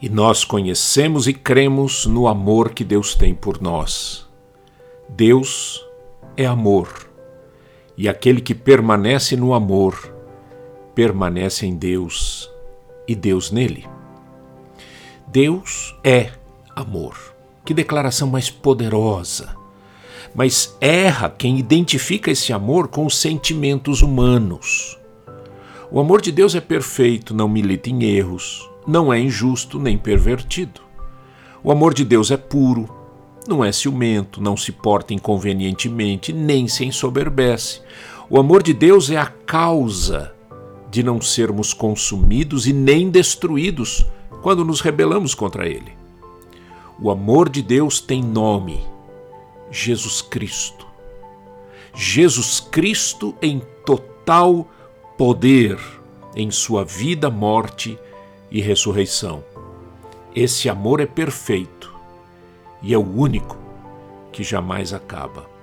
E nós conhecemos e cremos no amor que Deus tem por nós. Deus é amor, e aquele que permanece no amor, permanece em Deus e Deus nele. Deus é amor. Que declaração mais poderosa! Mas erra quem identifica esse amor com os sentimentos humanos. O amor de Deus é perfeito, não milita em erros, não é injusto nem pervertido. O amor de Deus é puro, não é ciumento, não se porta inconvenientemente, nem se ensoberbece. O amor de Deus é a causa de não sermos consumidos e nem destruídos quando nos rebelamos contra Ele. O amor de Deus tem nome: Jesus Cristo. Jesus Cristo em total poder em sua vida, morte e ressurreição. Esse amor é perfeito e é o único que jamais acaba.